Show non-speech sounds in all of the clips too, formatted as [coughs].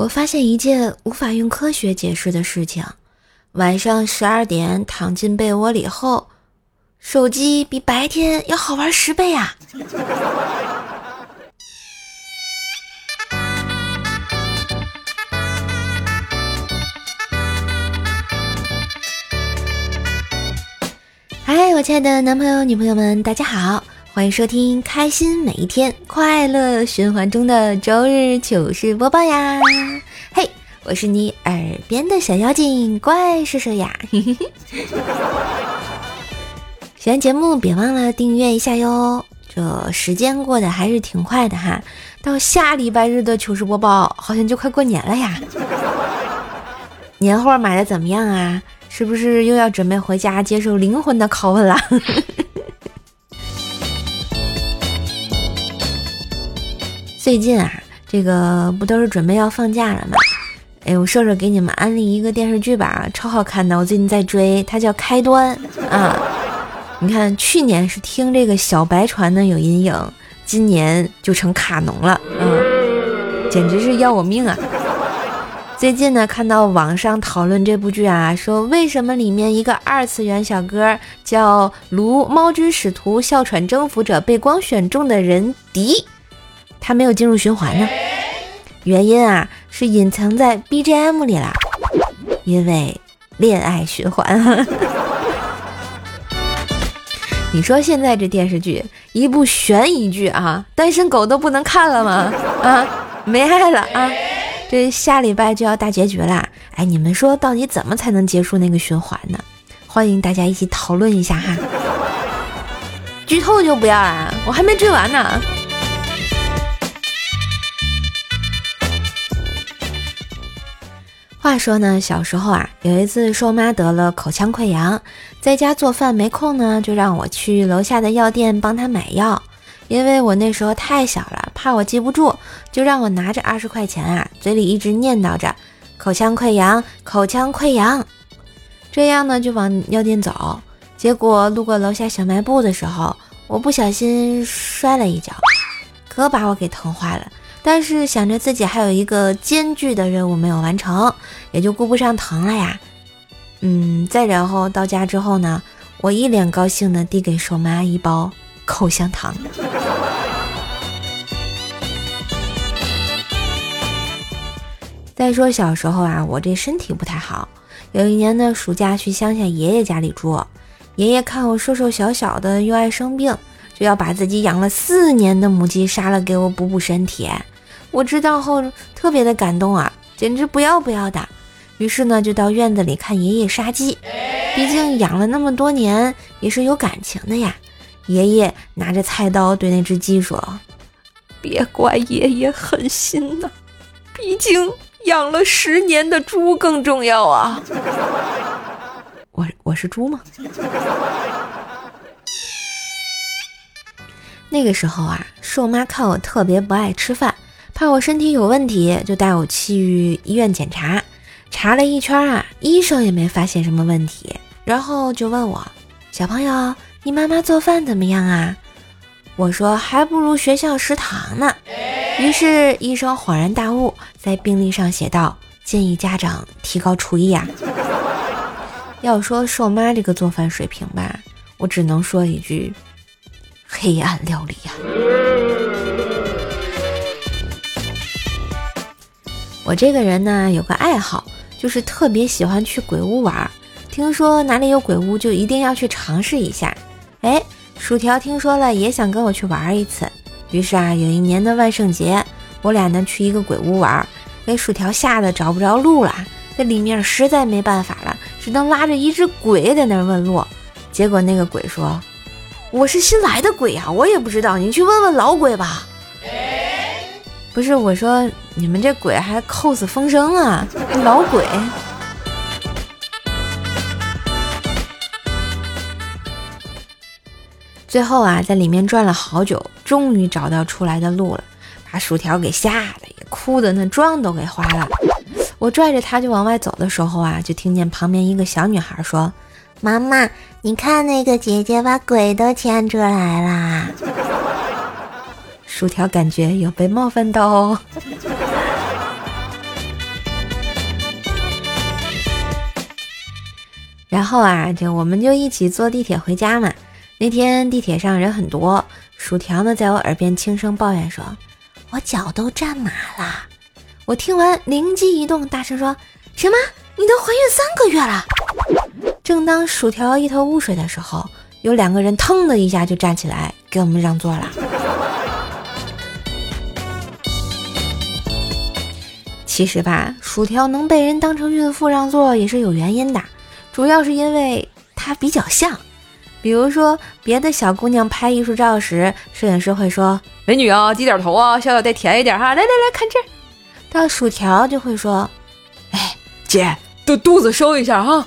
我发现一件无法用科学解释的事情：晚上十二点躺进被窝里后，手机比白天要好玩十倍啊！嗨，我亲爱的男朋友、女朋友们，大家好，欢迎收听《开心每一天，快乐循环中的周日糗事播报》呀！嘿，我是你耳边的小妖精，怪叔叔呀！[laughs] 喜欢节目别忘了订阅一下哟。这时间过得还是挺快的哈，到下礼拜日的糗事播报，好像就快过年了呀。年货买的怎么样啊？是不是又要准备回家接受灵魂的拷问了？最近啊，这个不都是准备要放假了吗？哎，我瘦瘦给你们安利一个电视剧吧，超好看的，我最近在追，它叫《开端》啊。你看，去年是听这个小白船呢有阴影，今年就成卡农了，嗯，简直是要我命啊！最近呢，看到网上讨论这部剧啊，说为什么里面一个二次元小哥叫卢猫之使徒哮喘征服者被光选中的人迪，他没有进入循环呢？原因啊是隐藏在 BGM 里啦，因为恋爱循环。[laughs] 你说现在这电视剧一部悬疑剧啊，单身狗都不能看了吗？啊，没爱了啊！这下礼拜就要大结局啦！哎，你们说到底怎么才能结束那个循环呢？欢迎大家一起讨论一下哈。剧透就不要啦，我还没追完呢。话说呢，小时候啊，有一次瘦妈得了口腔溃疡，在家做饭没空呢，就让我去楼下的药店帮她买药。因为我那时候太小了，怕我记不住，就让我拿着二十块钱啊，嘴里一直念叨着“口腔溃疡，口腔溃疡”，这样呢就往药店走。结果路过楼下小卖部的时候，我不小心摔了一跤，可把我给疼坏了。但是想着自己还有一个艰巨的任务没有完成，也就顾不上疼了呀。嗯，再然后到家之后呢，我一脸高兴的递给瘦妈一包。口香糖。再说小时候啊，我这身体不太好。有一年呢，暑假去乡下爷爷家里住，爷爷看我瘦瘦小小的，又爱生病，就要把自己养了四年的母鸡杀了给我补补身体。我知道后特别的感动啊，简直不要不要的。于是呢，就到院子里看爷爷杀鸡，毕竟养了那么多年，也是有感情的呀。爷爷拿着菜刀对那只鸡说：“别怪爷爷狠心呐，毕竟养了十年的猪更重要啊。”我我是猪吗？那个时候啊，瘦妈看我特别不爱吃饭，怕我身体有问题，就带我去医院检查。查了一圈啊，医生也没发现什么问题，然后就问我：“小朋友。”你妈妈做饭怎么样啊？我说还不如学校食堂呢。于是医生恍然大悟，在病历上写道：“建议家长提高厨艺啊。[laughs] ”要说瘦妈这个做饭水平吧，我只能说一句：黑暗料理呀。我这个人呢，有个爱好，就是特别喜欢去鬼屋玩。听说哪里有鬼屋，就一定要去尝试一下。哎，薯条听说了也想跟我去玩一次。于是啊，有一年的万圣节，我俩呢去一个鬼屋玩，给薯条吓得找不着路了。在里面实在没办法了，只能拉着一只鬼在那儿问路。结果那个鬼说：“我是新来的鬼呀，我也不知道，你去问问老鬼吧。”不是我说，你们这鬼还 cos 风声啊，老鬼。最后啊，在里面转了好久，终于找到出来的路了，把薯条给吓得也哭的那妆都给花了。我拽着他就往外走的时候啊，就听见旁边一个小女孩说：“妈妈你看那个姐姐把鬼都牵出来啦 [laughs] 薯条感觉有被冒犯到哦。然后啊就我们就一起坐地铁回家嘛。那天地铁上人很多薯条呢在我耳边轻声抱怨说我脚都站麻了。我听完灵机一动大声说什么你都怀孕三个月了。正当薯条一头雾水的时候，有两个人腾的一下就站起来给我们让座了。其实吧，薯条能被人当成孕妇让座也是有原因的。主要是因为它比较像，比如说别的小姑娘拍艺术照时，摄影师会说：“美女啊，低点头啊，笑笑再甜一点哈。”来来来看这，到薯条就会说：“哎，姐，肚肚子收一下哈。”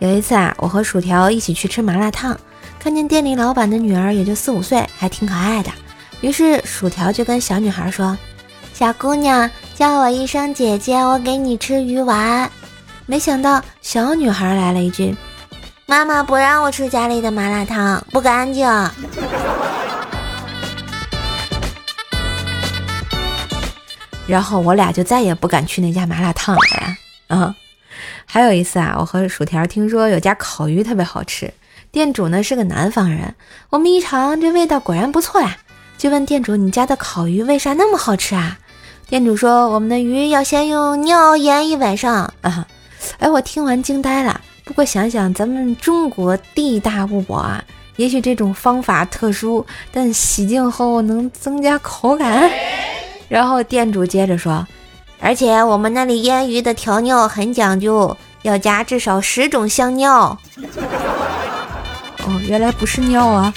有一次啊，我和薯条一起去吃麻辣烫，看见店里老板的女儿也就四五岁，还挺可爱的，于是薯条就跟小女孩说。小姑娘叫我一声姐姐，我给你吃鱼丸。没想到小女孩来了一句：“妈妈不让我吃家里的麻辣烫，不干净。”然后我俩就再也不敢去那家麻辣烫了呀。啊，还有一次啊，我和薯条听说有家烤鱼特别好吃，店主呢是个南方人，我们一尝这味道果然不错呀，就问店主：“你家的烤鱼为啥那么好吃啊？”店主说：“我们的鱼要先用尿腌一晚上啊！” [laughs] 哎，我听完惊呆了。不过想想咱们中国地大物博啊，也许这种方法特殊，但洗净后能增加口感。然后店主接着说：“而且我们那里腌鱼的调料很讲究，要加至少十种香料。”哦，原来不是尿啊！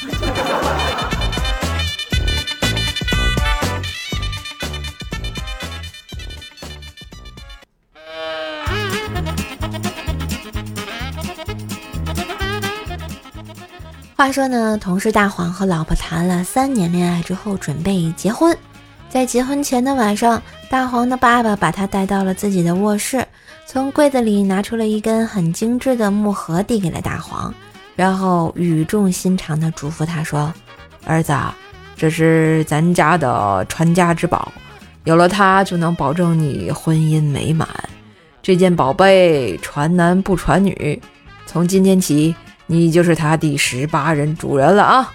话说呢，同事大黄和老婆谈了三年恋爱之后，准备结婚。在结婚前的晚上，大黄的爸爸把他带到了自己的卧室，从柜子里拿出了一根很精致的木盒，递给了大黄，然后语重心长地嘱咐他说：“儿子，这是咱家的传家之宝，有了它就能保证你婚姻美满。这件宝贝传男不传女，从今天起。”你就是他第十八任主人了啊！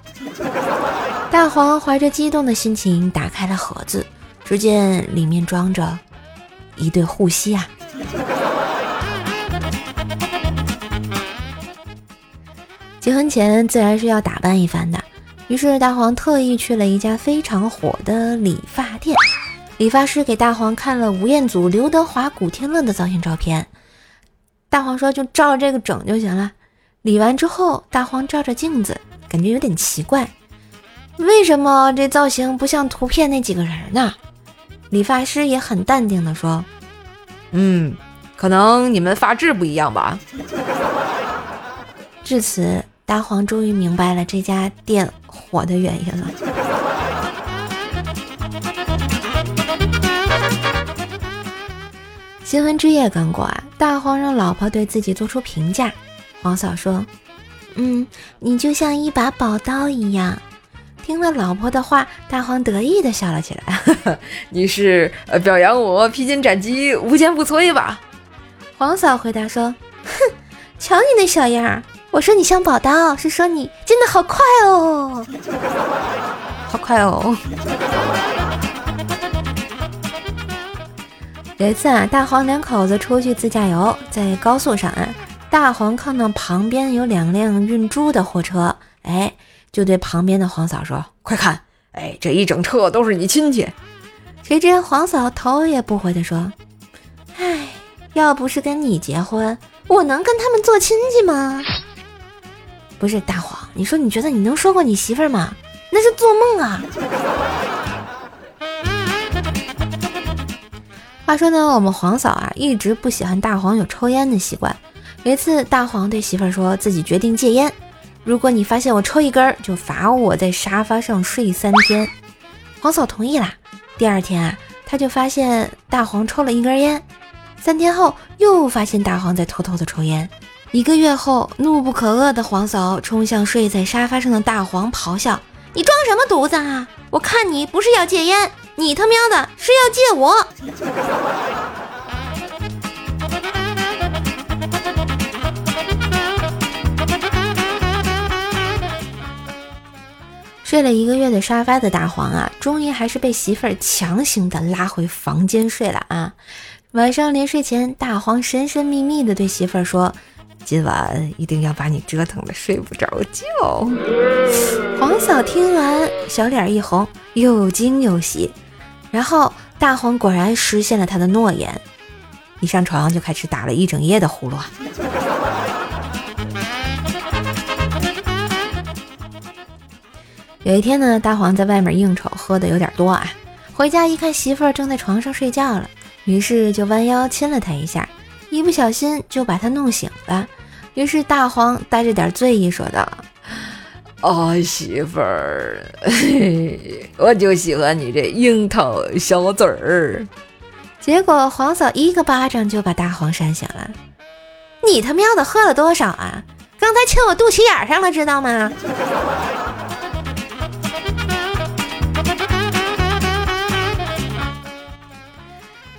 大黄怀着激动的心情打开了盒子，只见里面装着一对护膝啊！结婚前自然是要打扮一番的，于是大黄特意去了一家非常火的理发店，理发师给大黄看了吴彦祖、刘德华、古天乐的造型照片，大黄说就照这个整就行了。理完之后，大黄照着镜子，感觉有点奇怪，为什么这造型不像图片那几个人呢？理发师也很淡定的说：“嗯，可能你们发质不一样吧。”至此，大黄终于明白了这家店火的原因了。新婚之夜刚过啊，大黄让老婆对自己做出评价。黄嫂说：“嗯，你就像一把宝刀一样。”听了老婆的话，大黄得意的笑了起来。[laughs] 你是呃表扬我披荆斩棘、无坚不摧吧？黄嫂回答说：“哼，瞧你那小样儿！我说你像宝刀，是说你真的好快哦，好快哦。[laughs] ”有一次啊，大黄两口子出去自驾游，在高速上啊。大黄看到旁边有两辆运猪的货车，哎，就对旁边的黄嫂说：“快看，哎，这一整车都是你亲戚。”谁知黄嫂头也不回的说：“哎，要不是跟你结婚，我能跟他们做亲戚吗？”不是大黄，你说你觉得你能说过你媳妇儿吗？那是做梦啊！话说呢，我们黄嫂啊，一直不喜欢大黄有抽烟的习惯。有一次，大黄对媳妇儿说自己决定戒烟。如果你发现我抽一根，就罚我在沙发上睡三天。黄嫂同意啦。第二天啊，他就发现大黄抽了一根烟。三天后，又发现大黄在偷偷的抽烟。一个月后，怒不可遏的黄嫂冲向睡在沙发上的大黄，咆哮：“你装什么犊子啊！我看你不是要戒烟，你他喵的是要戒我？睡了一个月的沙发的大黄啊，终于还是被媳妇儿强行的拉回房间睡了啊。晚上临睡前，大黄神神秘秘的对媳妇儿说：“今晚一定要把你折腾的睡不着觉。”黄嫂听完，小脸一红，又惊又喜。然后大黄果然实现了他的诺言，一上床就开始打了一整夜的呼噜。有一天呢，大黄在外面应酬，喝的有点多啊。回家一看，媳妇儿正在床上睡觉了，于是就弯腰亲了她一下，一不小心就把她弄醒了。于是大黄带着点醉意说道：“啊，媳妇儿，我就喜欢你这樱桃小嘴儿。”结果黄嫂一个巴掌就把大黄扇醒了。你他喵的喝了多少啊？刚才亲我肚脐眼上了，知道吗？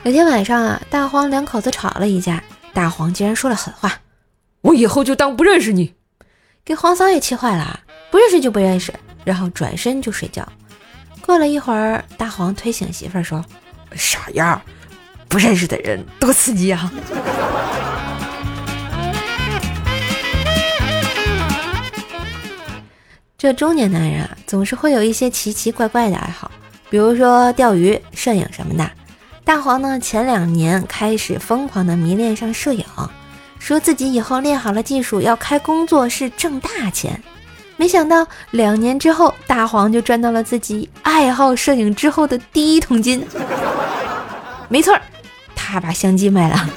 有天晚上啊，大黄两口子吵了一架，大黄竟然说了狠话：“我以后就当不认识你。”给黄嫂也气坏了，不认识就不认识，然后转身就睡觉。过了一会儿，大黄推醒媳妇儿说：“傻丫，不认识的人多刺激啊！”这中年男人啊，总是会有一些奇奇怪怪的爱好，比如说钓鱼、摄影什么的。大黄呢，前两年开始疯狂的迷恋上摄影，说自己以后练好了技术要开工作室挣大钱。没想到两年之后，大黄就赚到了自己爱好摄影之后的第一桶金。没错，他把相机卖了。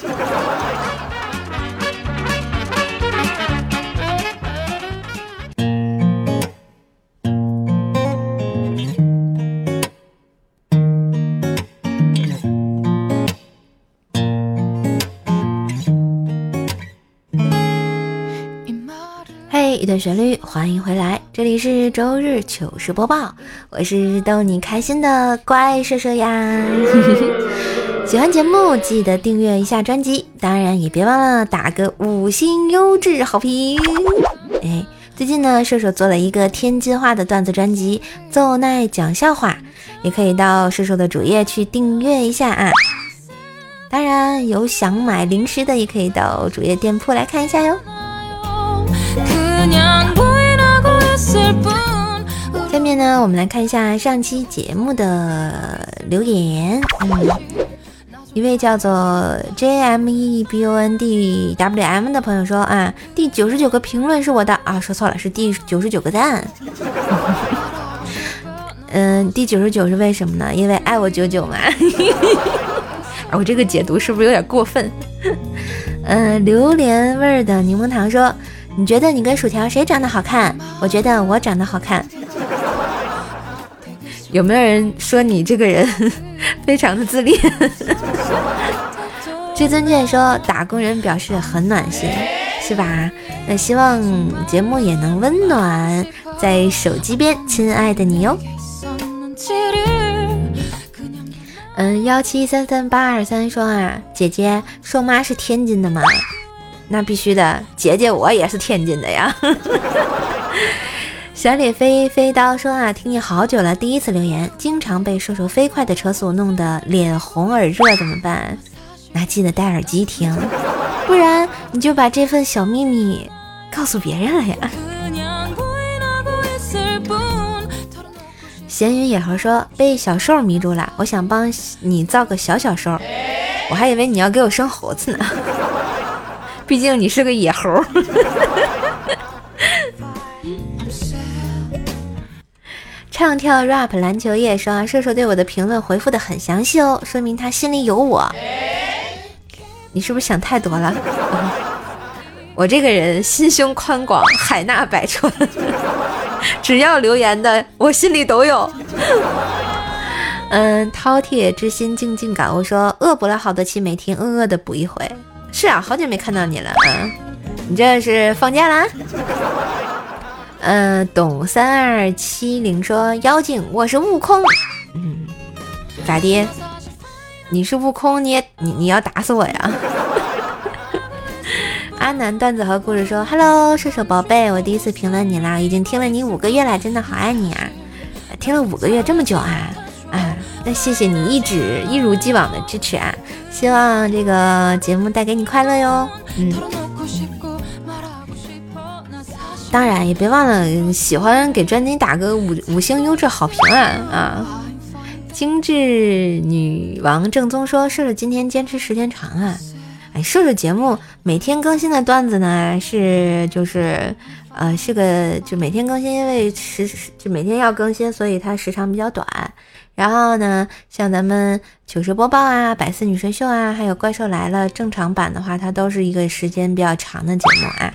一段旋律，欢迎回来，这里是周日糗事播报，我是逗你开心的怪兽兽呀。[laughs] 喜欢节目记得订阅一下专辑，当然也别忘了打个五星优质好评。哎，最近呢，射手做了一个天津话的段子专辑，奏奈讲笑话，也可以到射手的主页去订阅一下啊。当然，有想买零食的，也可以到主页店铺来看一下哟。面呢，我们来看一下上期节目的留言。嗯，一位叫做 J M E B O N D W M 的朋友说啊，第九十九个评论是我的啊，说错了，是第九十九个赞。[laughs] 嗯，第九十九是为什么呢？因为爱我九九嘛。[laughs] 我这个解读是不是有点过分？[laughs] 嗯，榴莲味儿的柠檬糖说。你觉得你跟薯条谁长得好看？我觉得我长得好看。有没有人说你这个人 [laughs] 非常的自恋？至尊剑说打工人表示很暖心，是吧？那希望节目也能温暖在手机边亲爱的你哟。嗯，幺七三三八二三说啊，姐姐瘦妈是天津的吗？那必须的，姐姐我也是天津的呀。小李飞飞刀说啊，听你好久了，第一次留言，经常被说说飞快的车速弄得脸红耳热，怎么办？[laughs] 那记得戴耳机听，不然你就把这份小秘密告诉别人了呀。[laughs] 闲云野猴说被小兽迷住了，我想帮你造个小小兽，我还以为你要给我生猴子呢。[laughs] 毕竟你是个野猴。唱跳 rap 篮球夜说射手对我的评论回复的很详细哦，说明他心里有我。你是不是想太多了？[laughs] 我这个人心胸宽广，海纳百川，只要留言的我心里都有。嗯，饕餮之心静静感悟说饿补了好多期没听，饿饿的补一回。是啊，好久没看到你了啊！你这是放假啦？嗯，董三二七零说妖精，我是悟空。嗯，咋的？你是悟空，你也你你要打死我呀？[laughs] 阿南段子和故事说：“Hello，射手宝贝，我第一次评论你啦，已经听了你五个月了，真的好爱你啊！听了五个月这么久啊啊！那谢谢你一直一如既往的支持啊！希望这个节目带给你快乐哟。嗯，当然也别忘了喜欢给专辑打个五五星优质好评啊啊！精致女王正宗说：瘦瘦今天坚持时间长啊。”哎，瘦瘦节目每天更新的段子呢，是就是，呃，是个就每天更新，因为时就每天要更新，所以它时长比较短。然后呢，像咱们糗事播报啊、百思女神秀啊，还有怪兽来了正常版的话，它都是一个时间比较长的节目啊。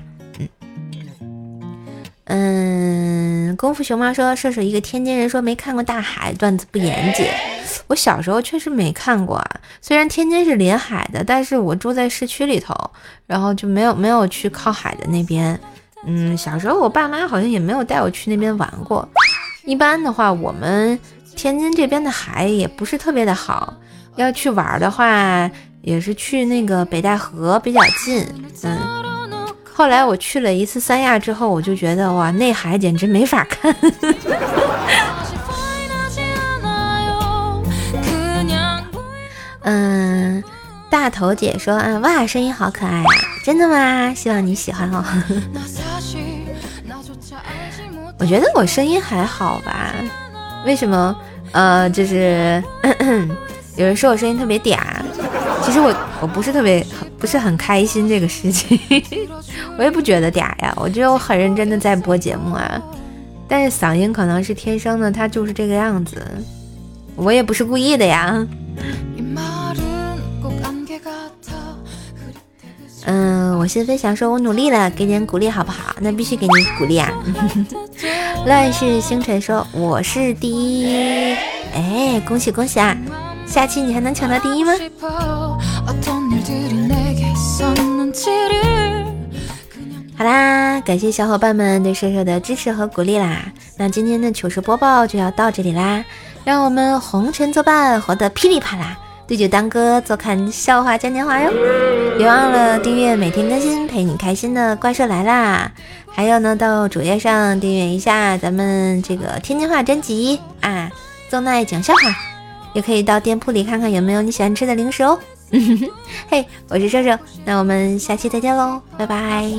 嗯，功夫熊猫说，射手一个天津人说没看过大海，段子不严谨。我小时候确实没看过啊，虽然天津是临海的，但是我住在市区里头，然后就没有没有去靠海的那边。嗯，小时候我爸妈好像也没有带我去那边玩过。一般的话，我们天津这边的海也不是特别的好，要去玩的话，也是去那个北戴河比较近。嗯，后来我去了一次三亚之后，我就觉得哇，内海简直没法看。[laughs] 嗯，大头姐说啊，哇，声音好可爱啊，真的吗？希望你喜欢哦。[laughs] 我觉得我声音还好吧？为什么？呃，就是 [coughs] 有人说我声音特别嗲，其实我我不是特别不是很开心这个事情，[laughs] 我也不觉得嗲呀，我觉得我很认真的在播节目啊，但是嗓音可能是天生的，它就是这个样子，我也不是故意的呀。嗯，我心飞想说，我努力了，给点鼓励好不好？那必须给你鼓励啊！[laughs] 乱世星辰说我是第一，哎，恭喜恭喜啊！下期你还能抢到第一吗？好啦，感谢小伙伴们对射手的支持和鼓励啦！那今天的糗事播报就要到这里啦，让我们红尘作伴，活得噼里啪啦！对酒当歌，坐看笑话嘉年华哟！别忘了订阅每天更新陪你开心的怪兽来啦！还有呢，到主页上订阅一下咱们这个天津话专辑啊，宗奈讲笑话，也可以到店铺里看看有没有你喜欢吃的零食哦。[laughs] 嘿，我是瘦瘦，那我们下期再见喽，拜拜。